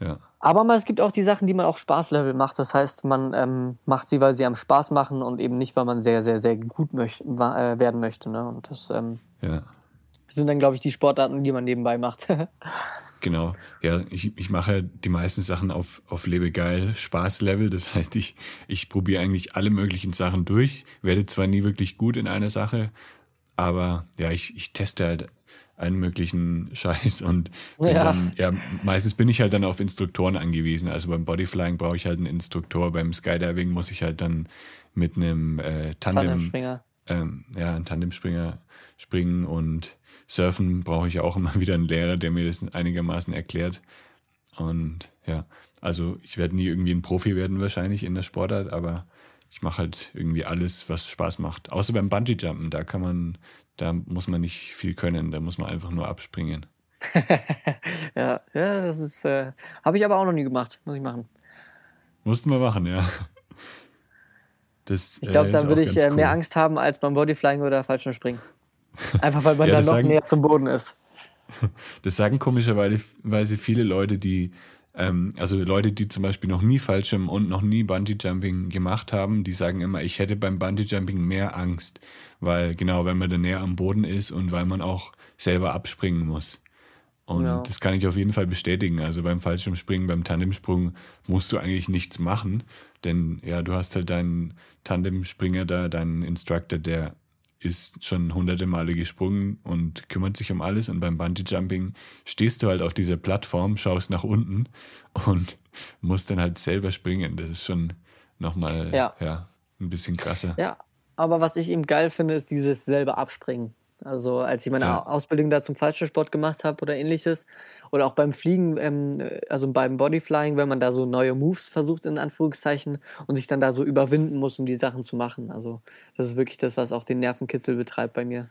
Ja. Aber es gibt auch die Sachen, die man auf Spaßlevel macht. Das heißt, man ähm, macht sie, weil sie am Spaß machen und eben nicht, weil man sehr, sehr, sehr gut möcht äh, werden möchte. Ne? Und das ähm, ja. sind dann, glaube ich, die Sportarten, die man nebenbei macht. (laughs) Genau. Ja, ich, ich mache die meisten Sachen auf, auf Lebegeil Spaßlevel. Das heißt, ich, ich probiere eigentlich alle möglichen Sachen durch, werde zwar nie wirklich gut in einer Sache, aber ja, ich, ich teste halt allen möglichen Scheiß und ja. Dann, ja, meistens bin ich halt dann auf Instruktoren angewiesen. Also beim Bodyflying brauche ich halt einen Instruktor, beim Skydiving muss ich halt dann mit einem äh, Tandem, Tandemspringer. Ähm, ja, ein Tandemspringer springen und Surfen brauche ich auch immer (laughs) wieder einen Lehrer, der mir das einigermaßen erklärt. Und ja, also ich werde nie irgendwie ein Profi werden wahrscheinlich in der Sportart, aber ich mache halt irgendwie alles, was Spaß macht. Außer beim Bungee-Jumpen, da kann man, da muss man nicht viel können, da muss man einfach nur abspringen. (laughs) ja, ja, das ist, äh, habe ich aber auch noch nie gemacht, muss ich machen. Mussten wir machen, ja. Das, ich glaube, äh, da würde ich äh, mehr Angst haben als beim Bodyflying oder Fallschirmspringen. Einfach weil man ja, dann noch sagen, näher zum Boden ist. (laughs) Das sagen komischerweise viele Leute, die, ähm, also Leute, die zum Beispiel noch nie Fallschirm und noch nie Bungee-Jumping gemacht haben, die sagen immer, ich hätte beim Bungee-Jumping mehr Angst, weil genau, wenn man dann näher am Boden ist und weil man auch selber abspringen muss. Und ja. das kann ich auf jeden Fall bestätigen. Also beim Fallschirmspringen, beim Tandemsprung musst du eigentlich nichts machen, denn ja, du hast halt deinen Tandemspringer da, deinen Instructor, der ist schon hunderte Male gesprungen und kümmert sich um alles. Und beim Bungee Jumping stehst du halt auf dieser Plattform, schaust nach unten und (laughs) musst dann halt selber springen. Das ist schon nochmal ja. ja, ein bisschen krasser. Ja, aber was ich eben geil finde, ist dieses selber Abspringen. Also als ich meine ja. Ausbildung da zum Fallschirmsport gemacht habe oder ähnliches. Oder auch beim Fliegen, ähm, also beim Bodyflying, wenn man da so neue Moves versucht, in Anführungszeichen, und sich dann da so überwinden muss, um die Sachen zu machen. Also das ist wirklich das, was auch den Nervenkitzel betreibt bei mir.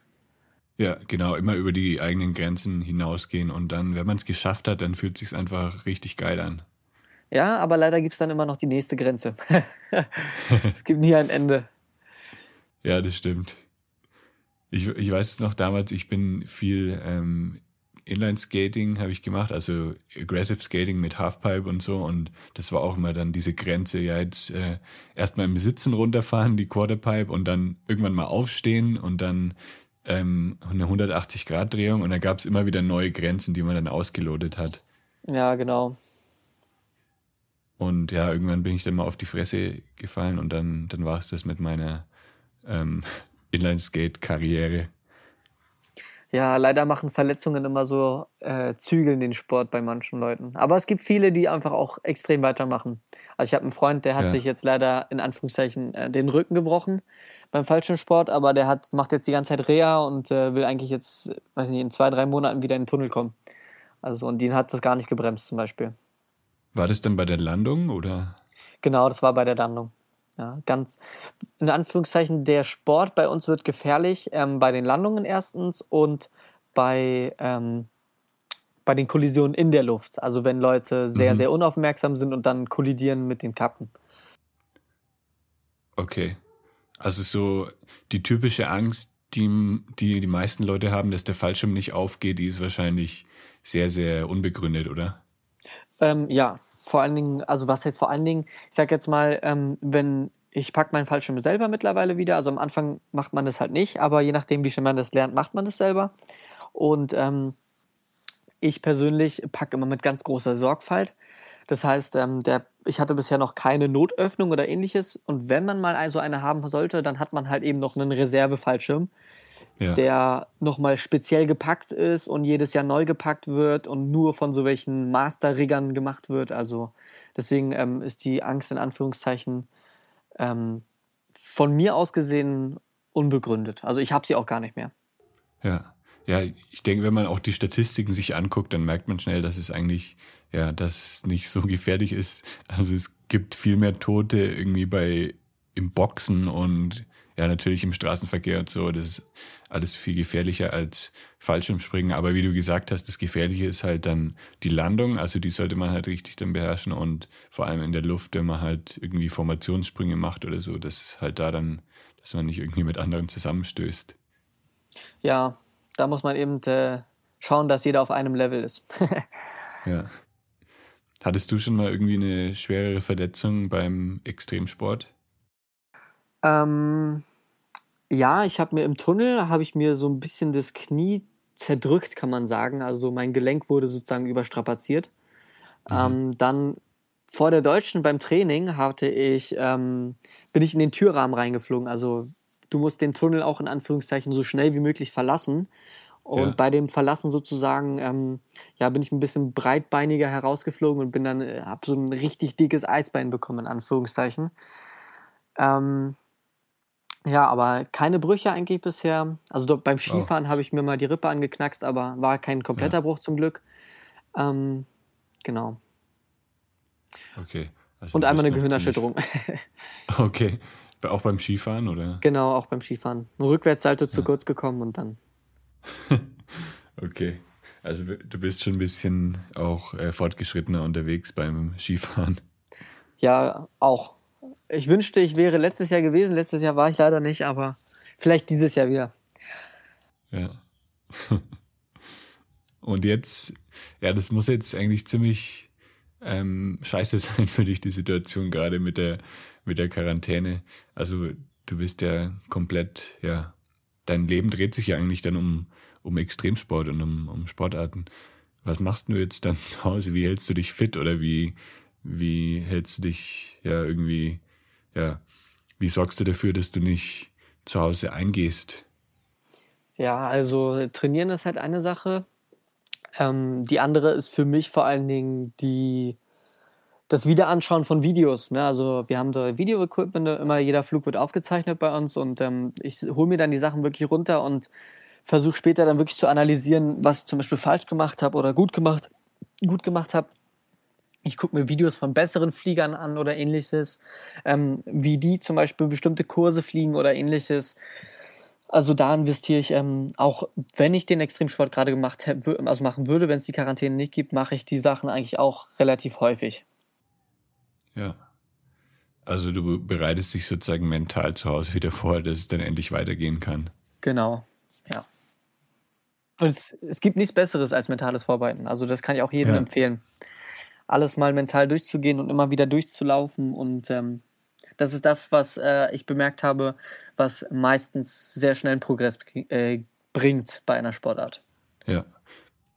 Ja, genau, immer über die eigenen Grenzen hinausgehen und dann, wenn man es geschafft hat, dann fühlt es sich einfach richtig geil an. Ja, aber leider gibt es dann immer noch die nächste Grenze. (laughs) es gibt nie ein Ende. (laughs) Ja, das stimmt. Ich, ich weiß es noch damals, ich bin viel ähm, Inline-Skating habe ich gemacht, also Aggressive Skating mit Halfpipe und so. Und das war auch immer dann diese Grenze, ja, jetzt äh, erstmal im Sitzen runterfahren, die Quarterpipe und dann irgendwann mal aufstehen und dann ähm, eine 180-Grad-Drehung und da gab es immer wieder neue Grenzen, die man dann ausgelotet hat. Ja, genau. Und ja, irgendwann bin ich dann mal auf die Fresse gefallen und dann, dann war es das mit meiner ähm, Inline-Skate-Karriere. Ja, leider machen Verletzungen immer so äh, Zügeln den Sport bei manchen Leuten. Aber es gibt viele, die einfach auch extrem weitermachen. Also ich habe einen Freund, der hat ja. sich jetzt leider in Anführungszeichen äh, den Rücken gebrochen beim Fallschirmsport, aber der hat, macht jetzt die ganze Zeit Reha und äh, will eigentlich jetzt, weiß nicht, in zwei, drei Monaten wieder in den Tunnel kommen. Also und den hat das gar nicht gebremst zum Beispiel. War das dann bei der Landung oder? Genau, das war bei der Landung. Ja, ganz in Anführungszeichen, der Sport bei uns wird gefährlich ähm, bei den Landungen erstens und bei, ähm, bei den Kollisionen in der Luft. Also wenn Leute sehr, mhm. sehr unaufmerksam sind und dann kollidieren mit den Kappen. Okay. Also so die typische Angst, die, die die meisten Leute haben, dass der Fallschirm nicht aufgeht, die ist wahrscheinlich sehr, sehr unbegründet, oder? Ähm, ja, vor allen Dingen, also was heißt vor allen Dingen, ich sag jetzt mal, ähm, wenn ich packe meinen Fallschirm selber mittlerweile wieder, also am Anfang macht man das halt nicht, aber je nachdem, wie schnell man das lernt, macht man das selber. Und ähm, ich persönlich packe immer mit ganz großer Sorgfalt. Das heißt, ähm, der, ich hatte bisher noch keine Notöffnung oder ähnliches. Und wenn man mal so eine haben sollte, dann hat man halt eben noch einen Reservefallschirm, ja. der nochmal speziell gepackt ist und jedes Jahr neu gepackt wird und nur von so welchen Master-Riggern gemacht wird. Also deswegen ähm, ist die Angst in Anführungszeichen ähm, von mir aus gesehen unbegründet. Also ich habe sie auch gar nicht mehr. Ja. Ja, ich denke, wenn man auch die Statistiken sich anguckt, dann merkt man schnell, dass es eigentlich ja, das nicht so gefährlich ist. Also es gibt viel mehr Tote irgendwie bei im Boxen und ja, natürlich im Straßenverkehr und so. Das ist alles viel gefährlicher als Fallschirmspringen. Aber wie du gesagt hast, das Gefährliche ist halt dann die Landung. Also die sollte man halt richtig dann beherrschen und vor allem in der Luft, wenn man halt irgendwie Formationssprünge macht oder so, dass halt da dann, dass man nicht irgendwie mit anderen zusammenstößt. Ja, da muss man eben äh, schauen, dass jeder auf einem Level ist. (laughs) ja. Hattest du schon mal irgendwie eine schwerere Verletzung beim Extremsport? Ähm, ja, ich habe mir im Tunnel habe ich mir so ein bisschen das Knie zerdrückt, kann man sagen. Also mein Gelenk wurde sozusagen überstrapaziert. Mhm. Ähm, dann vor der Deutschen beim Training hatte ich, ähm, bin ich in den Türrahmen reingeflogen. Also du musst den Tunnel auch in Anführungszeichen so schnell wie möglich verlassen. Und ja. bei dem Verlassen sozusagen, ähm, ja, bin ich ein bisschen breitbeiniger herausgeflogen und bin dann, äh, habe so ein richtig dickes Eisbein bekommen, in Anführungszeichen. Ähm, ja, aber keine Brüche eigentlich bisher. Also beim Skifahren oh. habe ich mir mal die Rippe angeknackst, aber war kein kompletter ja. Bruch zum Glück. Ähm, genau. Okay. Also und einmal eine Gehirnerschütterung. (laughs) (laughs) okay. Auch beim Skifahren, oder? Genau, auch beim Skifahren. Ein Rückwärtssalto ja. zu kurz gekommen und dann. (laughs) okay. Also du bist schon ein bisschen auch äh, fortgeschrittener unterwegs beim Skifahren. Ja, auch. Ich wünschte, ich wäre letztes Jahr gewesen. Letztes Jahr war ich leider nicht, aber vielleicht dieses Jahr wieder. Ja. (laughs) Und jetzt, ja, das muss jetzt eigentlich ziemlich ähm, scheiße (laughs) sein für dich, die Situation gerade mit der, mit der Quarantäne. Also du bist ja komplett, ja, dein Leben dreht sich ja eigentlich dann um, um Extremsport und um, um Sportarten. Was machst du jetzt dann (laughs) zu Hause? Wie hältst du dich fit oder wie, wie hältst du dich ja irgendwie, ja, wie sorgst du dafür, dass du nicht zu Hause eingehst? Ja, also trainieren ist halt eine Sache. Ähm, die andere ist für mich vor allen Dingen die das Wiederanschauen von Videos. Ne? Also wir haben so Video-Equipment, immer jeder Flug wird aufgezeichnet bei uns und ähm, ich hole mir dann die Sachen wirklich runter und versuche später dann wirklich zu analysieren, was ich zum Beispiel falsch gemacht habe oder gut gemacht, gut gemacht habe. Ich gucke mir Videos von besseren Fliegern an oder ähnliches, ähm, wie die zum Beispiel bestimmte Kurse fliegen oder ähnliches. Also da investiere ich ähm, auch, wenn ich den Extremsport gerade gemacht hätte, also machen würde, wenn es die Quarantäne nicht gibt, mache ich die Sachen eigentlich auch relativ häufig. Ja. Also du bereitest dich sozusagen mental zu Hause wieder vor, dass es dann endlich weitergehen kann. Genau, ja. Und es, es gibt nichts Besseres als mentales Vorbereiten. Also das kann ich auch jedem ja. empfehlen. Alles mal mental durchzugehen und immer wieder durchzulaufen. Und ähm, das ist das, was äh, ich bemerkt habe, was meistens sehr schnell einen Progress äh, bringt bei einer Sportart. Ja.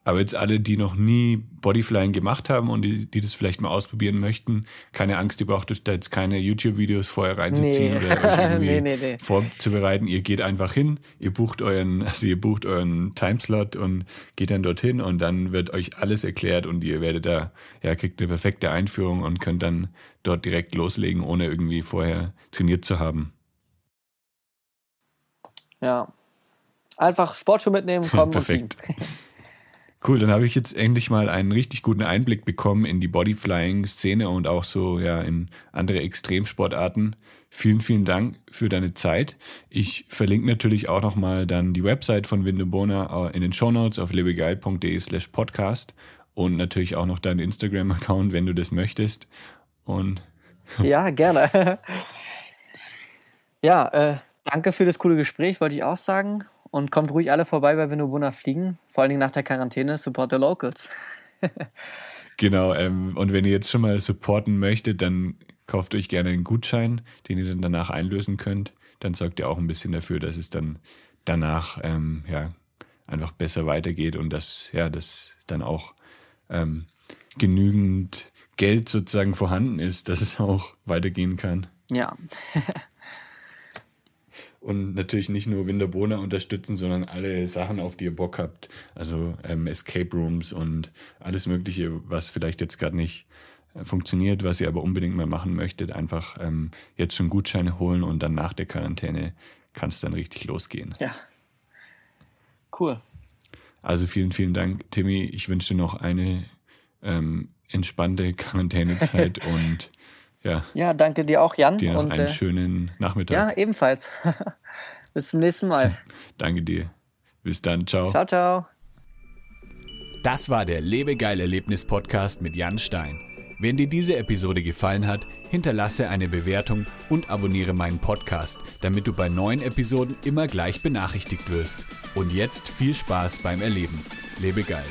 Aber jetzt alle, die noch nie Bodyflying gemacht haben und die, die das vielleicht mal ausprobieren möchten, keine Angst, ihr braucht da jetzt keine YouTube-Videos vorher reinzuziehen nee. oder euch (laughs) irgendwie nee, nee, vorzubereiten. Ihr geht einfach hin, ihr bucht euren, also ihr bucht euren Timeslot und geht dann dorthin und dann wird euch alles erklärt und ihr werdet da, ja, kriegt eine perfekte Einführung und könnt dann dort direkt loslegen, ohne irgendwie vorher trainiert zu haben. Ja. Einfach Sportschuhe mitnehmen, kommen (laughs) Perfekt. Cool, dann habe ich jetzt endlich mal einen richtig guten Einblick bekommen in die Bodyflying-Szene und auch so ja in andere Extremsportarten. Vielen, vielen Dank für deine Zeit. Ich verlinke natürlich auch nochmal dann die Website von Windebona äh, in den Shownotes auf lebegeil.de slash podcast und natürlich auch noch deinen Instagram-Account, wenn du das möchtest. Und ja, gerne. (laughs) ja, äh, danke für das coole Gespräch, wollte ich auch sagen. Und kommt ruhig alle vorbei bei Winobuna Fliegen. Vor allen Dingen nach der Quarantäne. Support the Locals. (laughs) genau. Ähm, und wenn ihr jetzt schon mal supporten möchtet, dann kauft euch gerne einen Gutschein, den ihr dann danach einlösen könnt. Dann sorgt ihr auch ein bisschen dafür, dass es dann danach ähm, ja einfach besser weitergeht und dass ja das dann auch ähm, genügend Geld sozusagen vorhanden ist, dass es auch weitergehen kann. Ja. (laughs) und natürlich nicht nur Winterbona unterstützen, sondern alle Sachen, auf die ihr Bock habt. Also ähm, Escape Rooms und alles Mögliche, was vielleicht jetzt gerade nicht äh, funktioniert, was ihr aber unbedingt mal machen möchtet, einfach ähm, jetzt schon Gutscheine holen und dann nach der Quarantäne kann es dann richtig losgehen. Ja. Cool. Also vielen, vielen Dank, Timmy. Ich wünsche dir noch eine ähm, entspannte (laughs) Quarantänezeit (laughs) und ja. Ja, danke dir auch, Jan. Dir noch und, einen äh, schönen Nachmittag. Ja, ebenfalls. (laughs) Bis zum nächsten Mal. (laughs) danke dir. Bis dann. Ciao. Ciao, ciao. Das war der Lebegeil Erlebnis Podcast mit Jan Stein. Wenn dir diese Episode gefallen hat, hinterlasse eine Bewertung und abonniere meinen Podcast, damit du bei neuen Episoden immer gleich benachrichtigt wirst. Und jetzt viel Spaß beim Erleben. Lebe geil.